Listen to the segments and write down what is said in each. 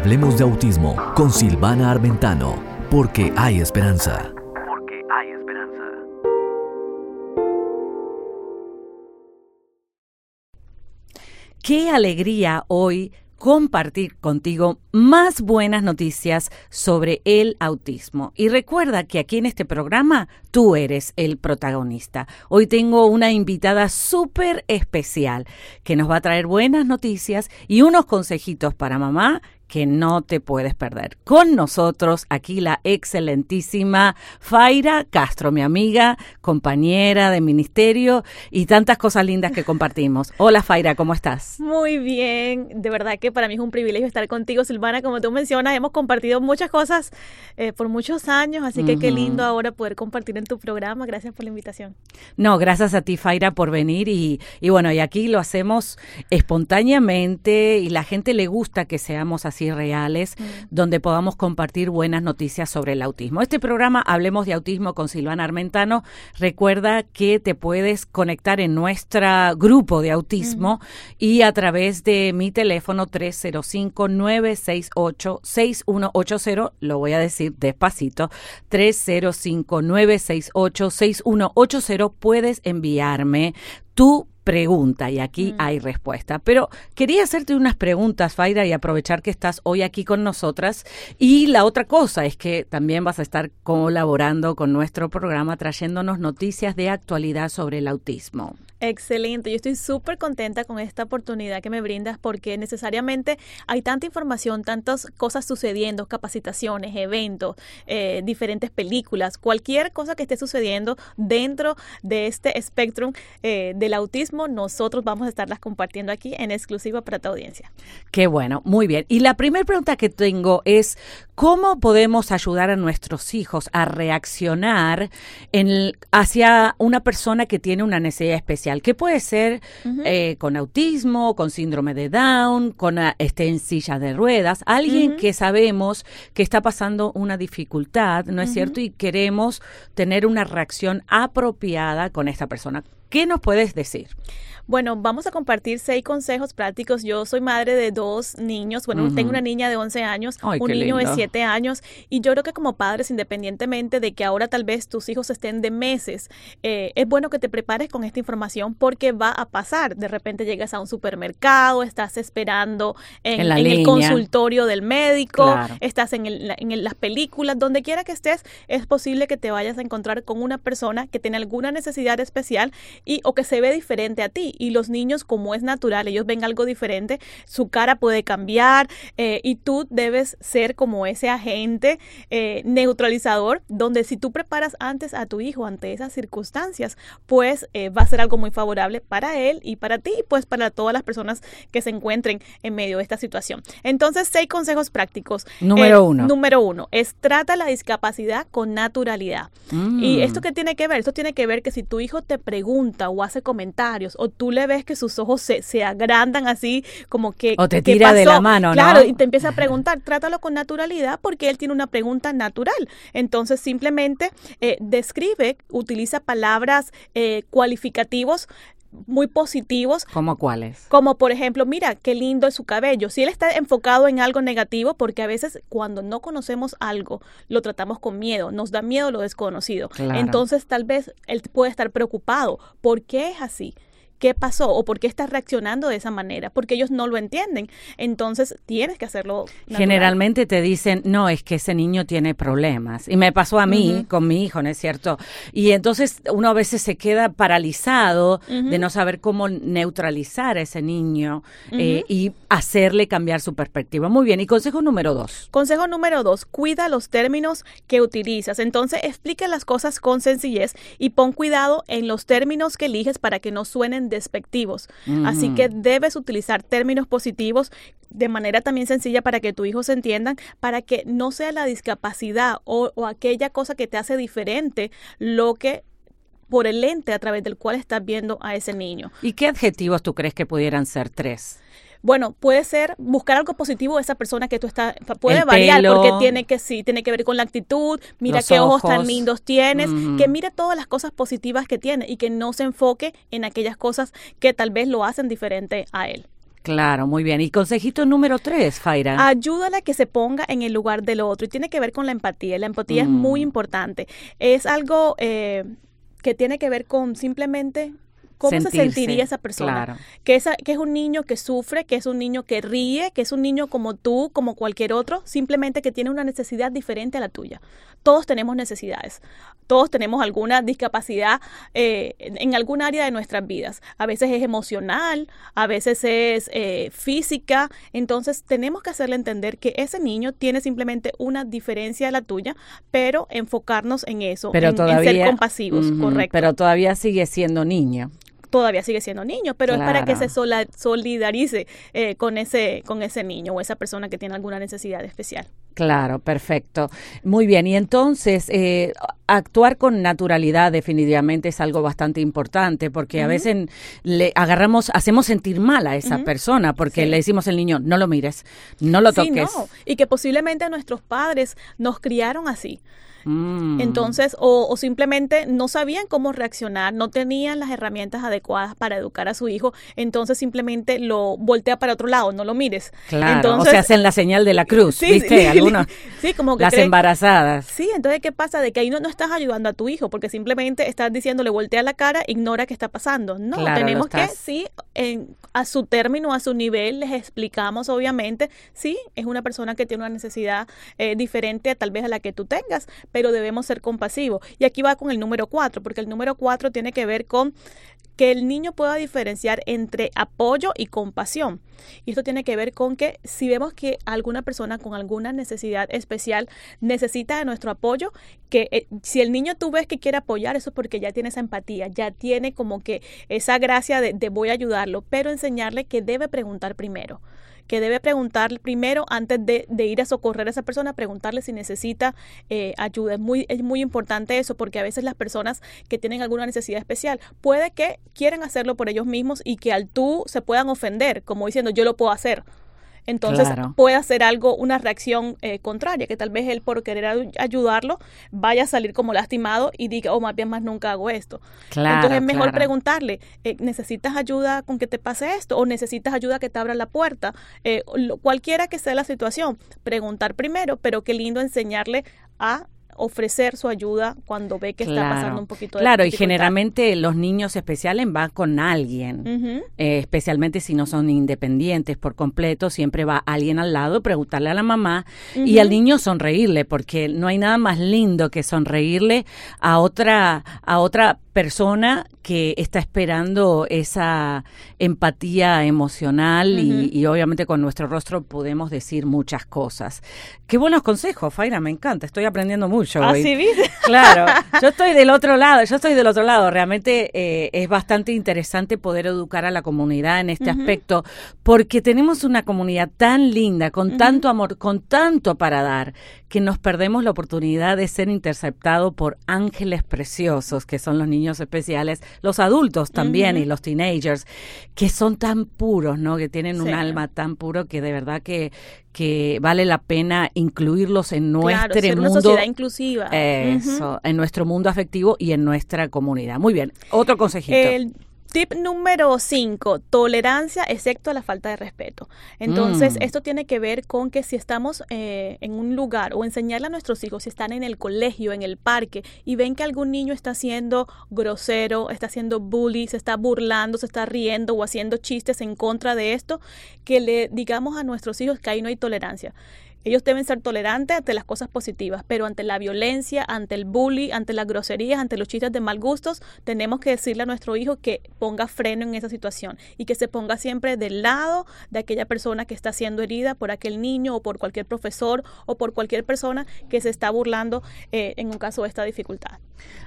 Hablemos de autismo con Silvana Armentano, porque hay esperanza. Porque hay esperanza. Qué alegría hoy compartir contigo más buenas noticias sobre el autismo. Y recuerda que aquí en este programa tú eres el protagonista. Hoy tengo una invitada súper especial que nos va a traer buenas noticias y unos consejitos para mamá que no te puedes perder. Con nosotros aquí la excelentísima Faira Castro, mi amiga, compañera de ministerio y tantas cosas lindas que compartimos. Hola Faira, ¿cómo estás? Muy bien, de verdad que para mí es un privilegio estar contigo, Silvana. Como tú mencionas, hemos compartido muchas cosas eh, por muchos años, así que qué lindo ahora poder compartir en tu programa. Gracias por la invitación. No, gracias a ti, Faira, por venir y, y bueno, y aquí lo hacemos espontáneamente y la gente le gusta que seamos así reales, mm. donde podamos compartir buenas noticias sobre el autismo. Este programa, Hablemos de Autismo con Silvana Armentano, recuerda que te puedes conectar en nuestro grupo de autismo y a través de mi teléfono 305-968-6180, lo voy a decir despacito, 305-968-6180, puedes enviarme tu pregunta y aquí mm. hay respuesta. Pero quería hacerte unas preguntas, Faira, y aprovechar que estás hoy aquí con nosotras. Y la otra cosa es que también vas a estar colaborando con nuestro programa trayéndonos noticias de actualidad sobre el autismo. Excelente, yo estoy súper contenta con esta oportunidad que me brindas porque necesariamente hay tanta información, tantas cosas sucediendo, capacitaciones, eventos, eh, diferentes películas, cualquier cosa que esté sucediendo dentro de este espectro eh, del autismo, nosotros vamos a estarlas compartiendo aquí en exclusiva para tu audiencia. Qué bueno, muy bien. Y la primera pregunta que tengo es, ¿cómo podemos ayudar a nuestros hijos a reaccionar hacia una persona que tiene una necesidad especial? Que puede ser eh, con autismo, con síndrome de Down, con ah, este, en silla de ruedas, alguien que sabemos que está pasando una dificultad, ¿no es cierto? Y queremos tener una reacción apropiada con esta persona. ¿Qué nos puedes decir? Bueno, vamos a compartir seis consejos prácticos. Yo soy madre de dos niños. Bueno, tengo una niña de 11 años, un niño de 7 años. Y yo creo que como padres, independientemente de que ahora tal vez tus hijos estén de meses, eh, es bueno que te prepares con esta información porque va a pasar. De repente llegas a un supermercado, estás esperando en, el consultorio del médico, estás en, en las películas, donde quiera que estés, es posible que te vayas a encontrar con una persona que tiene alguna necesidad especial y o que se ve diferente a ti y los niños, como es natural, ellos ven algo diferente, su cara puede cambiar eh, y tú debes ser como ese agente eh, neutralizador, donde si tú preparas antes a tu hijo ante esas circunstancias, pues eh, va a ser algo muy favorable para él y para ti, y pues para todas las personas que se encuentren en medio de esta situación. Entonces, seis consejos prácticos. Número uno. Número uno, es trata la discapacidad con naturalidad. ¿Y mm. esto qué tiene que ver? Esto tiene que ver que si tu hijo te pregunta o hace comentarios o tú le ves que sus ojos se, se agrandan así, como que... O te tira de la mano, ¿no? Claro, y te empieza a preguntar, trátalo con naturalidad porque él tiene una pregunta natural. Entonces simplemente eh, describe, utiliza palabras eh, cualificativos muy positivos. ¿Como cuáles? Como por ejemplo, mira, qué lindo es su cabello. Si él está enfocado en algo negativo, porque a veces cuando no conocemos algo, lo tratamos con miedo, nos da miedo lo desconocido. Entonces tal vez él puede estar preocupado. ¿Por qué es así? Qué pasó o por qué estás reaccionando de esa manera, porque ellos no lo entienden. Entonces tienes que hacerlo. Generalmente te dicen, no, es que ese niño tiene problemas. Y me pasó a mí con mi hijo, ¿no es cierto? Y entonces uno a veces se queda paralizado de no saber cómo neutralizar a ese niño eh, y hacerle cambiar su perspectiva. Muy bien, y consejo número dos. Consejo número dos, cuida los términos que utilizas. Entonces explica las cosas con sencillez y pon cuidado en los términos que eliges para que no suenen despectivos. Así que debes utilizar términos positivos de manera también sencilla para que tu hijo se entiendan, para que no sea la discapacidad o, o aquella cosa que te hace diferente lo que por el lente a través del cual estás viendo a ese niño. ¿Y qué adjetivos tú crees que pudieran ser tres? Bueno, puede ser buscar algo positivo de esa persona que tú estás, puede variar porque tiene que sí, tiene que ver con la actitud, mira qué ojos. tan lindos tienes, que mire todas las cosas positivas que tiene y que no se enfoque en aquellas cosas que tal vez lo hacen diferente a él. Claro, muy bien. Y consejito número tres, Faira. Ayúdale a que se ponga en el lugar del otro y tiene que ver con la empatía. La empatía es muy mm. importante. Es algo eh, que tiene que ver con simplemente ¿Cómo se sentiría esa persona? Que, esa, que es un niño que sufre, que es un niño que ríe, que es un niño como tú, como cualquier otro, simplemente que tiene una necesidad diferente a la tuya. Todos tenemos necesidades, todos tenemos alguna discapacidad eh, en algún área de nuestras vidas. A veces es emocional, a veces es eh, física, entonces tenemos que hacerle entender que ese niño tiene simplemente una diferencia a la tuya, pero enfocarnos en eso, en, ser compasivos, correcto. Pero todavía sigue siendo niño todavía sigue siendo niño, pero es para que se solidarice eh, con, ese, con ese niño o esa persona que tiene alguna necesidad especial. Claro, perfecto. Muy bien, y entonces eh, actuar con naturalidad definitivamente es algo bastante importante porque a veces le agarramos, hacemos sentir mal a esa persona porque le decimos al niño, no lo mires, no lo toques. Sí, no. Y que posiblemente nuestros padres nos criaron así. Mm. Entonces, o, simplemente no sabían cómo reaccionar, no tenían las herramientas adecuadas para educar a su hijo, entonces simplemente lo voltea para otro lado, no lo mires. Claro, entonces, o se hacen la señal de la cruz, ¿viste? Algunos, sí, como que las embarazadas. Sí, entonces, ¿qué pasa? De que ahí no, no, estás ayudando a tu hijo, porque simplemente estás diciéndole voltea la cara, ignora qué está pasando. No, tenemos que, sí, en, a su término, a su nivel, les explicamos, obviamente, sí, es una persona que tiene una necesidad eh, diferente tal vez a la que tú tengas, pero debemos ser compasivos. Y aquí va con el número cuatro, porque el número cuatro tiene que ver con que el niño pueda diferenciar entre apoyo y compasión. Y esto tiene que ver con que si vemos que alguna persona con alguna necesidad especial necesita de nuestro apoyo, que eh, si el niño tú ves que quiere apoyar, eso es porque ya tiene esa empatía, ya tiene como que esa gracia de, de voy a ayudarlo, pero enseñarle que debe preguntar primero que debe preguntar primero antes de, ir a socorrer a esa persona, preguntarle si necesita eh, ayuda. Es muy, es muy importante eso porque a veces las personas que tienen alguna necesidad especial puede que quieran hacerlo por ellos mismos y que al tú se puedan ofender, como diciendo yo lo puedo hacer entonces puede hacer algo, una reacción eh, contraria, que tal vez él por querer ayudarlo vaya a salir como lastimado y diga, oh, más bien más nunca hago esto. Entonces es mejor preguntarle, eh, ¿necesitas ayuda con que te pase esto? ¿O necesitas ayuda que te abra la puerta? Eh, cualquiera que sea la situación, preguntar primero, pero qué lindo enseñarle a ofrecer su ayuda cuando ve que está pasando un poquito de Claro, y generalmente los niños especiales van con alguien, eh, especialmente si no son independientes por completo, siempre va alguien al lado, preguntarle a la mamá y al niño sonreírle, porque no hay nada más lindo que sonreírle a otra, a otra persona que está esperando esa empatía emocional y, obviamente con nuestro rostro podemos decir muchas cosas. Qué buenos consejos, Faira, me encanta, estoy aprendiendo mucho. Así ¿Ah, ¿viste? Claro, yo estoy del otro lado, yo estoy del otro lado, realmente eh, es bastante interesante poder educar a la comunidad en este aspecto porque tenemos una comunidad tan linda, con tanto amor, con tanto para dar, que nos perdemos la oportunidad de ser interceptado por ángeles preciosos que son los niños especiales, los adultos también y los teenagers, que son tan puros, ¿no? Que tienen un alma tan puro que de verdad que, que vale la pena incluirlos en nuestro mundo. sociedad inclusiva. Eso, en nuestro mundo afectivo y en nuestra comunidad. Muy bien, otro consejito. Tip número 5, tolerancia excepto a la falta de respeto. Entonces, mm. esto tiene que ver con que si estamos eh, en un lugar o enseñarle a nuestros hijos, si están en el colegio, en el parque, y ven que algún niño está siendo grosero, está haciendo bully, se está burlando, se está riendo o haciendo chistes en contra de esto, que le digamos a nuestros hijos que ahí no hay tolerancia. Ellos deben ser tolerantes ante las cosas positivas, pero ante la violencia, ante el bullying, ante las groserías, ante los chistes de mal gustos, tenemos que decirle a nuestro hijo que ponga freno en esa situación y que se ponga siempre del lado de aquella persona que está siendo herida por aquel niño o por cualquier profesor o por cualquier persona que se está burlando eh, en un caso de esta dificultad.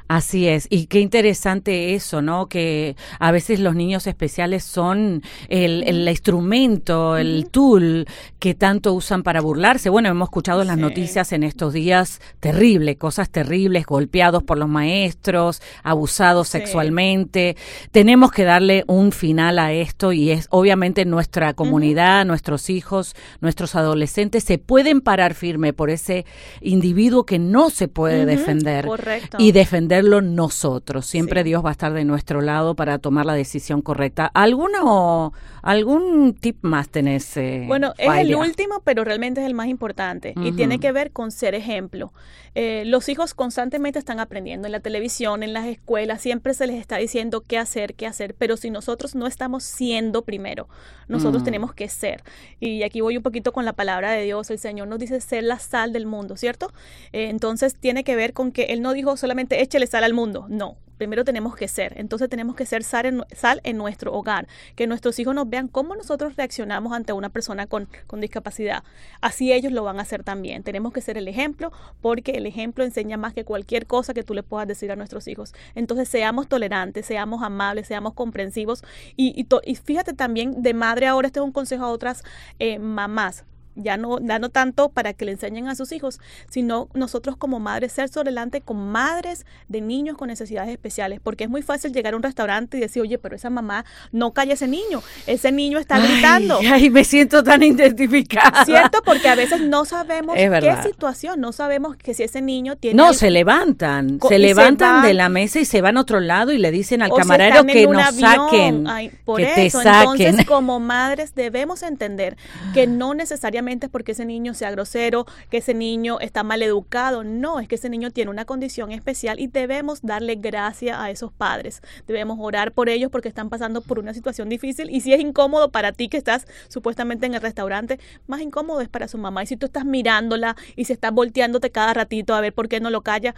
Así es, y qué interesante eso, ¿no? Que a veces los niños especiales son el, el instrumento, el tool que tanto usan para burlarse Bueno, hemos escuchado en las noticias en estos días terribles, cosas terribles, golpeados por los maestros, abusados sexualmente. Tenemos que darle un final a esto y es obviamente nuestra comunidad, nuestros hijos, nuestros adolescentes se pueden parar firme por ese individuo que no se puede defender y defenderlo nosotros. Siempre Dios va a estar de nuestro lado para tomar la decisión correcta. ¿Alguno, algún tip más tenés? Eh, bueno, es el último, pero realmente es el más importante y tiene que ver con ser ejemplo. Eh, los hijos constantemente están aprendiendo en la televisión, en las escuelas, siempre se les está diciendo qué hacer, qué hacer, pero si nosotros no estamos siendo primero, nosotros tenemos que ser. Y aquí voy un poquito con la palabra de Dios, el Señor nos dice ser la sal del mundo, ¿cierto? Eh, entonces tiene que ver con que Él no dijo solamente échele sal al mundo, no, primero tenemos que ser. Entonces tenemos que ser sal en, sal en, nuestro hogar, que nuestros hijos nos vean cómo nosotros reaccionamos ante una persona con, con, discapacidad. Así ellos lo van a hacer también. Tenemos que ser el ejemplo porque el ejemplo enseña más que cualquier cosa que tú le puedas decir a nuestros hijos. Entonces seamos tolerantes, seamos amables, seamos comprensivos y, y, fíjate también de madre ahora, este es un consejo a otras eh, mamás ya no, ya no tanto para que le enseñen a sus hijos, sino nosotros como madres ser adelante con madres de niños con necesidades especiales, porque es muy fácil llegar a un restaurante y decir, oye, pero esa mamá no calla a ese niño, ese niño está gritando. Ay, me siento tan identificada. ¿Cierto? Porque a veces no sabemos qué situación, no sabemos que si ese niño tiene... No, se levantan, se levantan de la mesa y se van a otro lado y le dicen al camarero que nos saquen, por que eso, entonces como madres debemos entender que no necesariamente es porque ese niño sea grosero, que ese niño está mal educado. No, es que ese niño tiene una condición especial y debemos darle gracia a esos padres. Debemos orar por ellos porque están pasando por una situación difícil y si es incómodo para ti que estás supuestamente en el restaurante, más incómodo es para su mamá. Y si tú estás mirándola y se está volteándote cada ratito a ver por qué no lo calla,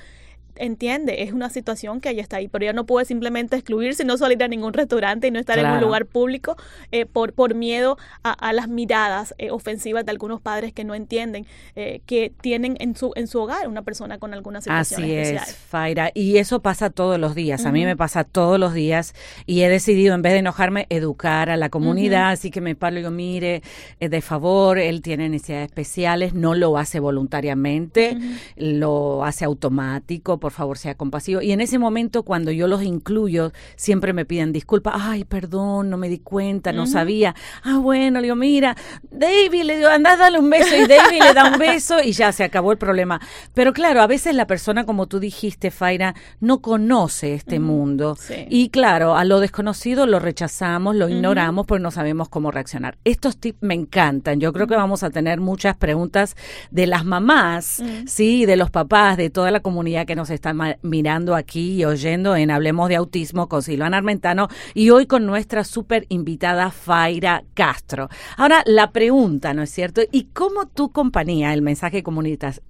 entiende, es una situación que ella está ahí, pero ella no puede simplemente excluirse, no salir a ningún restaurante y no estar en un lugar público eh, por, por miedo a, las miradas eh, ofensivas de algunos padres que no entienden eh, que tienen en su, en su hogar una persona con alguna situación Así especial. es, Faira, y eso pasa todos los días, a mí me pasa todos los días y he decidido en vez de enojarme educar a la comunidad, así que me paro y digo, mire, de favor, él tiene necesidades especiales, no lo hace voluntariamente, lo hace automático, por favor sea compasivo. Y en ese momento, cuando yo los incluyo, siempre me piden disculpas. Ay, perdón, no me di cuenta, no sabía. Ah, bueno, le digo, mira, David, le digo, anda, dale un beso. Y David le da un beso y ya se acabó el problema. Pero claro, a veces la persona, como tú dijiste, Faira, no conoce este mundo. Y claro, a lo desconocido lo rechazamos, lo ignoramos, porque no sabemos cómo reaccionar. Estos tips me encantan. Yo creo que vamos a tener muchas preguntas de las mamás, sí, de los papás, de toda la comunidad que nos están mirando aquí y oyendo en Hablemos de Autismo con Silvana Armentano y hoy con nuestra súper invitada Faira Castro. Ahora, la pregunta, ¿no es cierto? ¿Y cómo tu compañía, el mensaje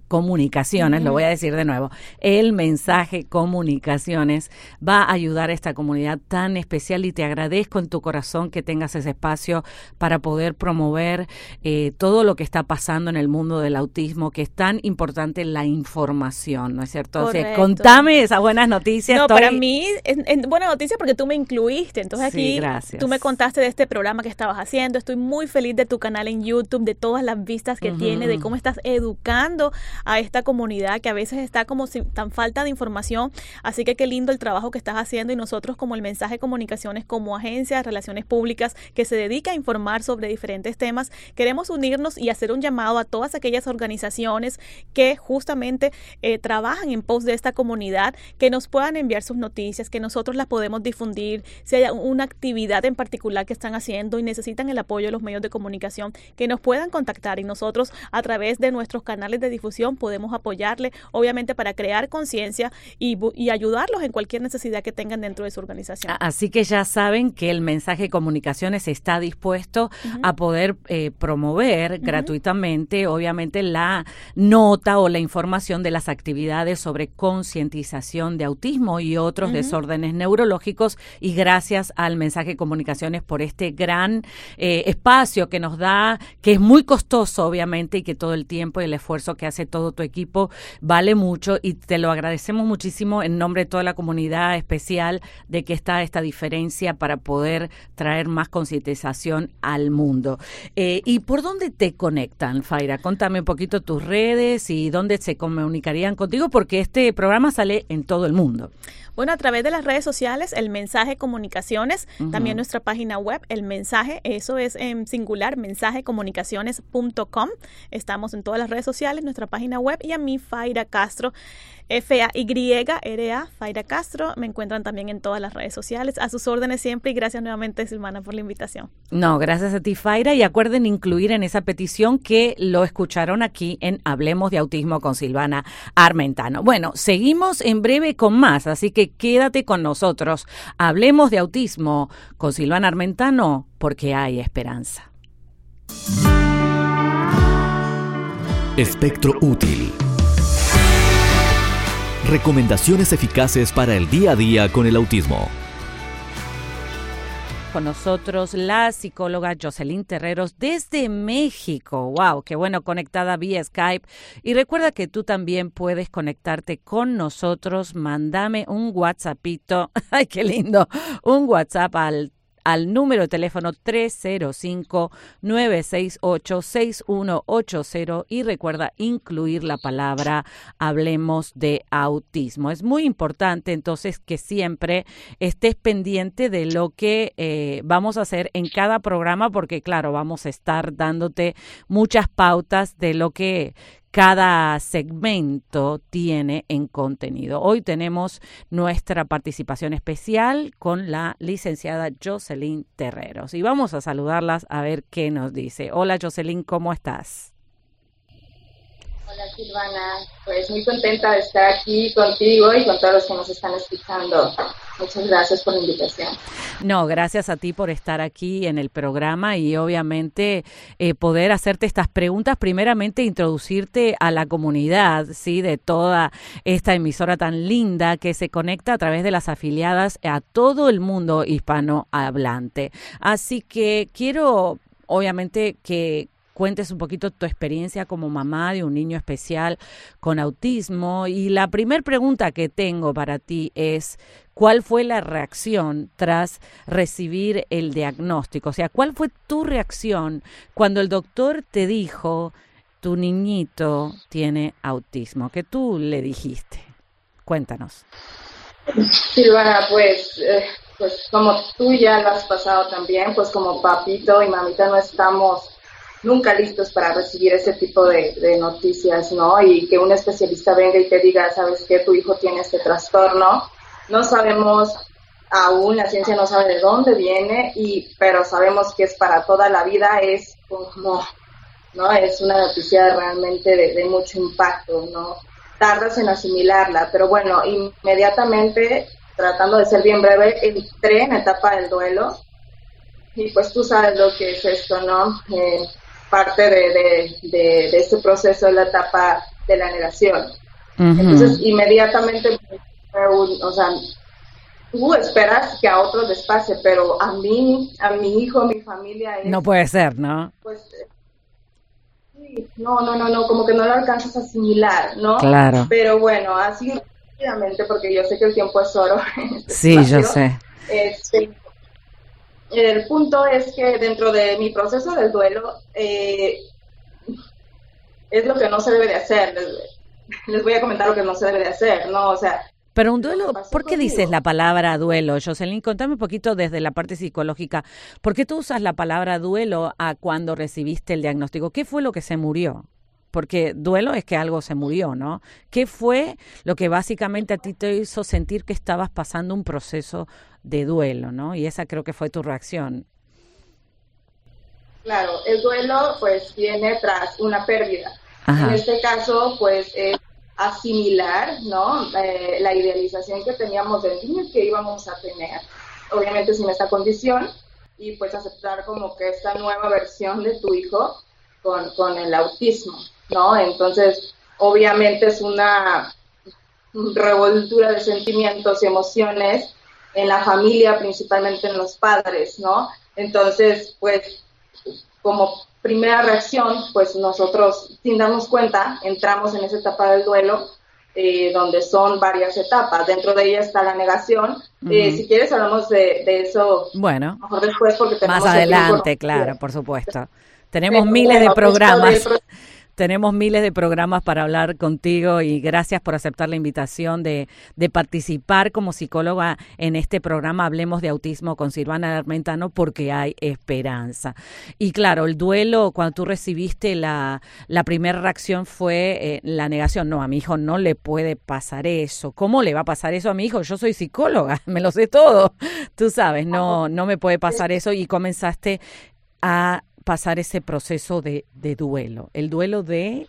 comunicaciones, lo voy a decir de nuevo, el mensaje comunicaciones va a ayudar a esta comunidad tan especial y te agradezco en tu corazón que tengas ese espacio para poder promover eh, todo lo que está pasando en el mundo del autismo, que es tan importante la información, ¿no es cierto? Contame esas buenas noticias. No, para mí es, buena noticia porque tú me incluiste. Entonces aquí tú me contaste de este programa que estabas haciendo. Estoy muy feliz de tu canal en YouTube, de todas las vistas que tiene, de cómo estás educando a esta comunidad que a veces está como sin tan falta de información. Así que qué lindo el trabajo que estás haciendo y nosotros como el mensaje comunicaciones, como agencia de relaciones públicas que se dedica a informar sobre diferentes temas, queremos unirnos y hacer un llamado a todas aquellas organizaciones que justamente eh, trabajan en pos de esta comunidad, que nos puedan enviar sus noticias, que nosotros las podemos difundir, si hay una actividad en particular que están haciendo y necesitan el apoyo de los medios de comunicación, que nos puedan contactar y nosotros a través de nuestros canales de difusión podemos apoyarle, obviamente para crear conciencia y, ayudarlos en cualquier necesidad que tengan dentro de su organización. Así que ya saben que el mensaje de comunicaciones está dispuesto a poder eh, promover gratuitamente, obviamente, la nota o la información de las actividades sobre concientización de autismo y otros desórdenes neurológicos y gracias al mensaje comunicaciones por este gran eh, espacio que nos da que es muy costoso, obviamente, y que todo el tiempo y el esfuerzo que hace todo tu equipo vale mucho y te lo agradecemos muchísimo en nombre de toda la comunidad especial de que está esta diferencia para poder traer más concientización al mundo. Eh, ¿Y por dónde te conectan, Faira? Contame un poquito tus redes y dónde se comunicarían contigo, porque este programa sale en todo el mundo. Bueno, a través de las redes sociales, el mensaje comunicaciones, también nuestra página web, el mensaje, eso es en singular, mensajecomunicaciones.com. Estamos en todas las redes sociales, nuestra página web y a mí, Faira Castro, F-A-Y-R-A, Faira Castro. Me encuentran también en todas las redes sociales. A sus órdenes siempre y gracias nuevamente, Silvana, por la invitación. No, gracias a ti, Faira. Y acuerden incluir en esa petición que lo escucharon aquí en Hablemos de Autismo con Silvana Armentano. Bueno, seguimos en breve con más, así que quédate con nosotros. Hablemos de autismo con Silvana Armentano porque hay esperanza. Espectro útil. Recomendaciones eficaces para el día a día con el autismo con nosotros la psicóloga Jocelyn Terreros desde México. ¡Wow! Qué bueno, conectada vía Skype. Y recuerda que tú también puedes conectarte con nosotros. Mándame un WhatsAppito. ¡Ay, qué lindo! Un WhatsApp al al número de teléfono 305-968-6180 y recuerda incluir la palabra hablemos de autismo. Es muy importante entonces que siempre estés pendiente de lo que eh, vamos a hacer en cada programa porque claro, vamos a estar dándote muchas pautas de lo que cada segmento tiene en contenido. Hoy tenemos nuestra participación especial con la licenciada Jocelyn Terreros y vamos a saludarlas a ver qué nos dice. Hola Jocelyn, ¿cómo estás? Hola Silvana, pues muy contenta de estar aquí contigo y con todos los que nos están escuchando. Muchas gracias por la invitación. No, gracias a ti por estar aquí en el programa y obviamente eh, poder hacerte estas preguntas. Primeramente, introducirte a la comunidad, sí, de toda esta emisora tan linda que se conecta a través de las afiliadas a todo el mundo hispanohablante. Así que quiero, obviamente, que cuentes un poquito tu experiencia como mamá de un niño especial con autismo. Y la primera pregunta que tengo para ti es, ¿cuál fue la reacción tras recibir el diagnóstico? O sea, ¿cuál fue tu reacción cuando el doctor te dijo, tu niñito tiene autismo? ¿Qué tú le dijiste? Cuéntanos. Silvana, pues, eh, pues como tú ya lo has pasado también, pues como papito y mamita no estamos nunca listos para recibir ese tipo de, noticias, ¿no? Y que un especialista venga y te diga, sabes que tu hijo tiene este trastorno, no sabemos aún, la ciencia no sabe de dónde viene, y, pero sabemos que es para toda la vida, es como, ¿no? Es una noticia realmente de, mucho impacto, ¿no? Tardas en asimilarla, pero bueno, inmediatamente, tratando de ser bien breve, entré en etapa del duelo, y pues tú sabes lo que es esto, ¿no? Eh, parte de, de, este proceso es la etapa de la negación. Entonces, inmediatamente, o sea, tú esperas que a otros les pase, pero a mí, a mi hijo, a mi familia... no puede ser, ¿no? Pues, sí, no, no, no, no, como que no lo alcanzas a asimilar, ¿no? Claro. Pero bueno, así rápidamente, porque yo sé que el tiempo es oro. Este sí, yo sé. Este, el punto es que dentro de mi proceso del duelo eh, es lo que no se debe de hacer. Les, voy a comentar lo que no se debe de hacer, ¿no? O sea... Pero un duelo, ¿por qué dices la palabra duelo, Jocelyn? Contame un poquito desde la parte psicológica. ¿Por qué tú usas la palabra duelo a cuando recibiste el diagnóstico? ¿Qué fue lo que se murió? Porque duelo es que algo se murió, ¿no? ¿Qué fue lo que básicamente a ti te hizo sentir que estabas pasando un proceso de duelo, ¿no? Y esa creo que fue tu reacción. Claro, el duelo pues viene tras una pérdida. En este caso pues es asimilar, ¿no? Eh, la idealización que teníamos del niño que íbamos a tener, obviamente sin esta condición, y pues aceptar como que esta nueva versión de tu hijo con, con el autismo, ¿no? Entonces, obviamente es una revoltura de sentimientos y emociones en la familia, principalmente en los padres, ¿no? Entonces, pues, como primera reacción, pues nosotros, sin darnos cuenta, entramos en esa etapa del duelo, eh, donde son varias etapas. Dentro de ella está la negación. Eh, si quieres, hablamos de, eso bueno, mejor después, porque tenemos Más adelante, claro, por supuesto. Tenemos miles de pues, programas. Tenemos miles de programas para hablar contigo y gracias por aceptar la invitación de, de, participar como psicóloga en este programa Hablemos de Autismo con Silvana Armentano porque hay esperanza. Y claro, el duelo, cuando tú recibiste la, la primera reacción fue eh, la negación. No, a mi hijo no le puede pasar eso. ¿Cómo le va a pasar eso a mi hijo? Yo soy psicóloga, me lo sé todo. Tú sabes, no, no me puede pasar eso y comenzaste a pasar ese proceso de, duelo, el duelo de...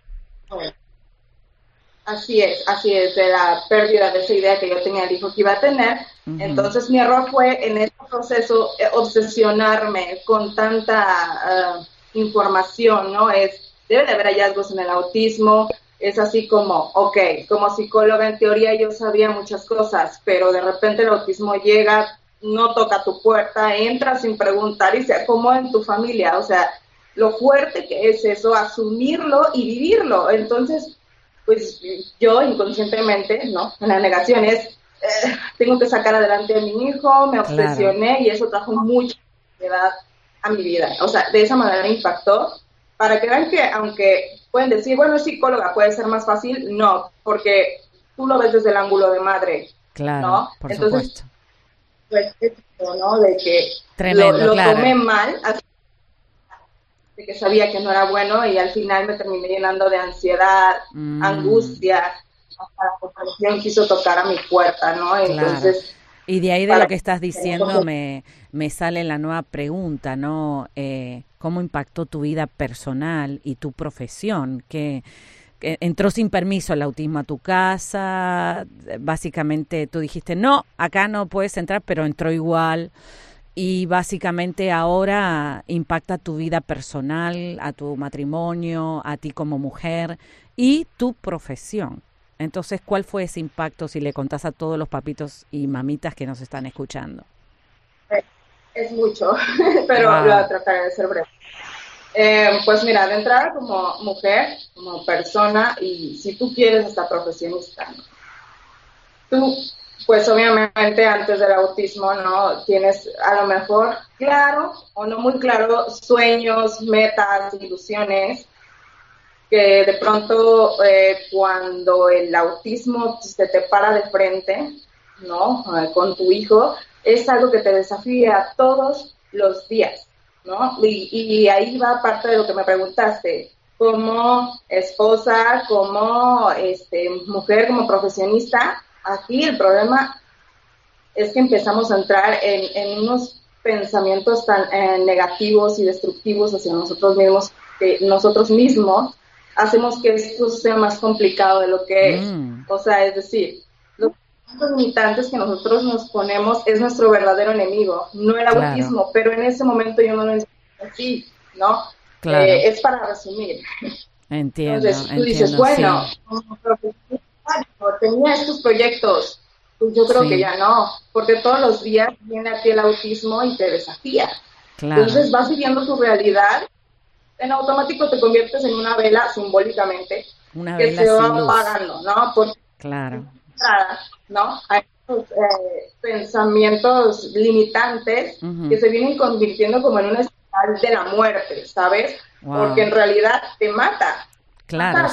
Así es, así es, de la pérdida de esa idea que yo tenía el hijo que iba a tener. Entonces mi error fue en ese proceso eh, obsesionarme con tanta ah, información, ¿no? Es, debe de haber hallazgos en el autismo, es así como, ok, como psicóloga en teoría yo sabía muchas cosas, pero de repente el autismo llega, no toca tu puerta, entra sin preguntar y se acomoda en tu familia. O sea, lo fuerte que es eso, asumirlo y vivirlo. Entonces, pues yo inconscientemente, ¿no? En la negación es, eh, tengo que sacar adelante a mi hijo, me obsesioné y eso trajo mucha ansiedad a mi vida. O sea, de esa manera impactó. Para que vean que, aunque pueden decir, bueno, es psicóloga, puede ser más fácil, no, porque tú lo ves desde el ángulo de madre. Claro, ¿no? por Entonces, pues, ¿no? De que lo, tomé mal, de que sabía que no era bueno y al final me terminé llenando de ansiedad, mm. angustia, la comprensión quiso tocar a mi puerta, ¿no? Entonces... Y de ahí de lo que estás diciendo me, me sale la nueva pregunta, ¿no? Eh, ¿Cómo impactó tu vida personal y tu profesión? Que entró sin permiso el autismo a tu casa, básicamente tú dijiste, no, acá no puedes entrar, pero entró igual y básicamente ahora impacta tu vida personal, a tu matrimonio, a ti como mujer y tu profesión. Entonces, ¿cuál fue ese impacto si le contás a todos los papitos y mamitas que nos están escuchando? Es mucho, pero voy a tratar de ser breve. Eh, pues mira, de entrada como mujer, como persona, y si tú quieres esta profesionista, tú, pues obviamente antes del autismo, ¿no? Tienes a lo mejor claro o no muy claro sueños, metas, ilusiones, que de pronto eh, cuando el autismo se te para de frente, ¿no? Eh, con tu hijo, es algo que te desafía todos los días ¿no? Y, ahí va parte de lo que me preguntaste, como esposa, como este, mujer, como profesionista, aquí el problema es que empezamos a entrar en, unos pensamientos tan eh, negativos y destructivos hacia nosotros mismos, que nosotros mismos hacemos que esto sea más complicado de lo que es. Mm. O sea, es decir, limitantes que nosotros nos ponemos es nuestro verdadero enemigo, no el autismo, pero en ese momento yo no lo entiendo así, ¿no? Claro. Eh, es para resumir. Entiendo. Entonces tú dices, bueno, tenía estos proyectos, pues yo creo que ya no, porque todos los días viene aquí el autismo y te desafía. Claro. Entonces vas viviendo tu realidad, en automático te conviertes en una vela simbólicamente una que se va apagando, ¿no? Porque claro. ¿No? Hay eh, pensamientos limitantes que se vienen convirtiendo como en una espiral de la muerte, ¿sabes? Porque en realidad te mata. Claro,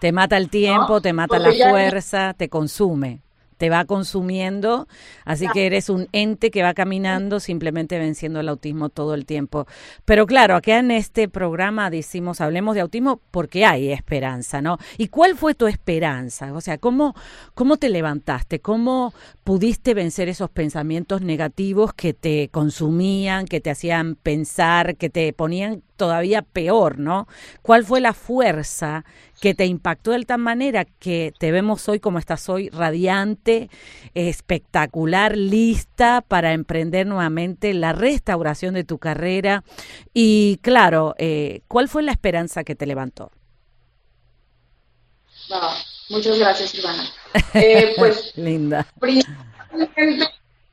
te mata, el tiempo, te mata la fuerza, te consume te va consumiendo, así que eres un ente que va caminando simplemente venciendo el autismo todo el tiempo. Pero claro, acá en este programa decimos, hablemos de autismo porque hay esperanza, ¿no? ¿Y cuál fue tu esperanza? O sea, ¿cómo, cómo te levantaste? ¿Cómo pudiste vencer esos pensamientos negativos que te consumían, que te hacían pensar, que te ponían todavía peor, ¿no? ¿Cuál fue la fuerza que te impactó de tal manera que te vemos hoy como estás hoy, radiante, espectacular, lista para emprender nuevamente la restauración de tu carrera? Y claro, eh, ¿cuál fue la esperanza que te levantó? muchas gracias, Ivana. Eh, pues, Linda.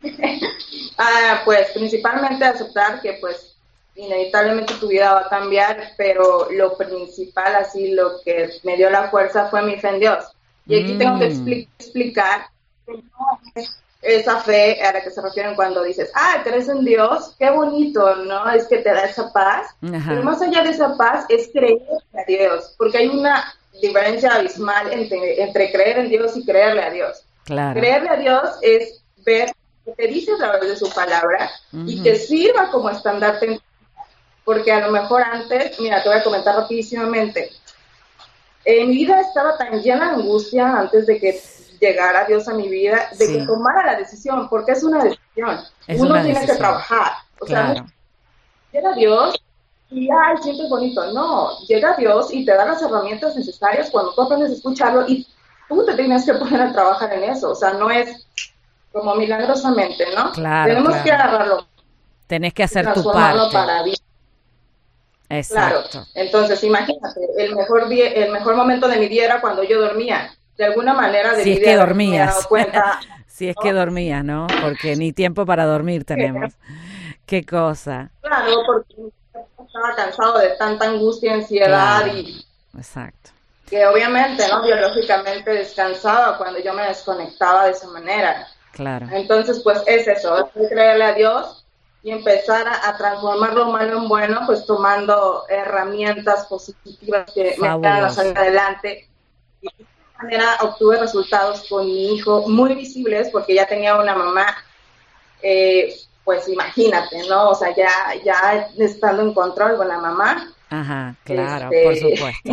ah, pues principalmente aceptar que pues inevitablemente tu vida va a cambiar, pero lo principal, así lo que me dio la fuerza fue mi fe en Dios. Y aquí tengo que mm. explicar que no es esa fe a la que se refieren cuando dices, ah, crees en Dios, qué bonito, ¿no? Es que te da esa paz. Pero más allá de esa paz es creer a Dios, porque hay una diferencia abismal entre, entre creer en Dios y creerle a Dios. Claro. Creerle a Dios es ver que te dice a través de su palabra y que sirva como estandarte porque a lo mejor antes, mira, te voy a comentar rapidísimamente, en mi vida estaba tan llena de angustia antes de que llegara Dios a mi vida, de que tomara la decisión, porque es una decisión. Uno tiene que trabajar. O sea, llega Dios y, ay, sientes bonito. No, llega Dios y te da las herramientas necesarias cuando tú aprendes a escucharlo y tú te tienes que poner a trabajar en eso. O sea, no es como milagrosamente, ¿no? Claro, Tenemos que agarrarlo. Tenés que hacer tu parte. Para Exacto. Claro. Entonces, imagínate, el mejor día, el mejor momento de mi día era cuando yo dormía. De alguna manera de si es que dormías. si es que dormías, ¿no? Porque ni tiempo para dormir tenemos. Qué cosa. Claro, porque estaba cansado de tanta angustia, ansiedad y Exacto. Que obviamente, ¿no? Biológicamente descansaba cuando yo me desconectaba de esa manera. Claro. Entonces, pues es eso, es creerle a Dios y empezar a, transformar lo malo en bueno, pues tomando herramientas positivas que me hagan salir adelante. Y de esta manera obtuve resultados con mi hijo muy visibles porque ya tenía una mamá, eh, pues imagínate, ¿no? O sea, ya, ya estando en control con la mamá. Ajá, claro, por este, supuesto.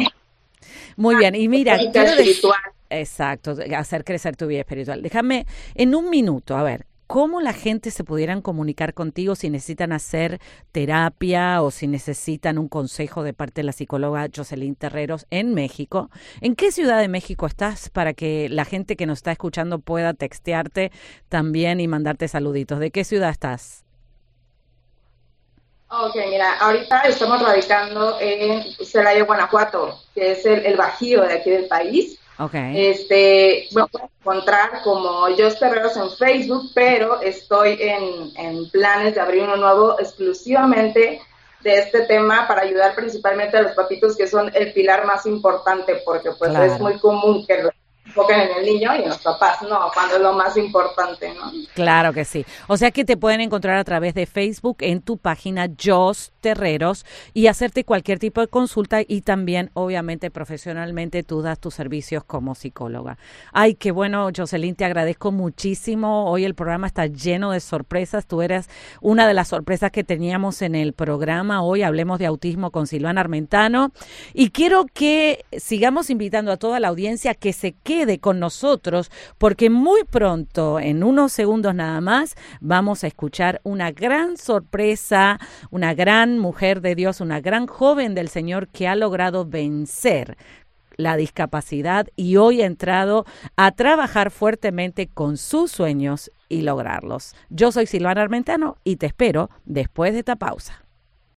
Muy bien, y mira, quiero Exacto, hacer crecer tu vida espiritual. Déjame en un minuto, a ver, cómo la gente se pudieran comunicar contigo si necesitan hacer terapia o si necesitan un consejo de parte de la psicóloga Jocelyn Terreros en México. ¿En qué ciudad de México estás para que la gente que nos está escuchando pueda textearte también y mandarte saluditos? ¿De qué ciudad estás? Ok, mira, ahorita estamos radicando en Celaya, Guanajuato, que es el, el bajío de aquí del país. Okay. Este, pueden encontrar como Jos Terreros en Facebook, pero estoy en, en, planes de abrir uno nuevo exclusivamente de este tema para ayudar principalmente a los papitos que son el pilar más importante, porque pues es muy común que los enfoquen en el niño y los papás, no, cuando es lo más importante, ¿no? Claro que sí. O sea que te pueden encontrar a través de Facebook en tu página Jos Terreros y hacerte cualquier tipo de consulta y también, obviamente, profesionalmente tú das tus servicios como psicóloga. Ay, qué bueno, Jocelyn, te agradezco muchísimo. Hoy el programa está lleno de sorpresas. Tú eres una de las sorpresas que teníamos en el programa. Hoy hablemos de autismo con Silvana Armentano y quiero que sigamos invitando a toda la audiencia que se quede con nosotros porque muy pronto, en unos segundos nada más, vamos a escuchar una gran sorpresa, una gran mujer de Dios, una gran joven del Señor que ha logrado vencer la discapacidad y hoy ha entrado a trabajar fuertemente con sus sueños y lograrlos. Yo soy Silvana Armentano y te espero después de esta pausa.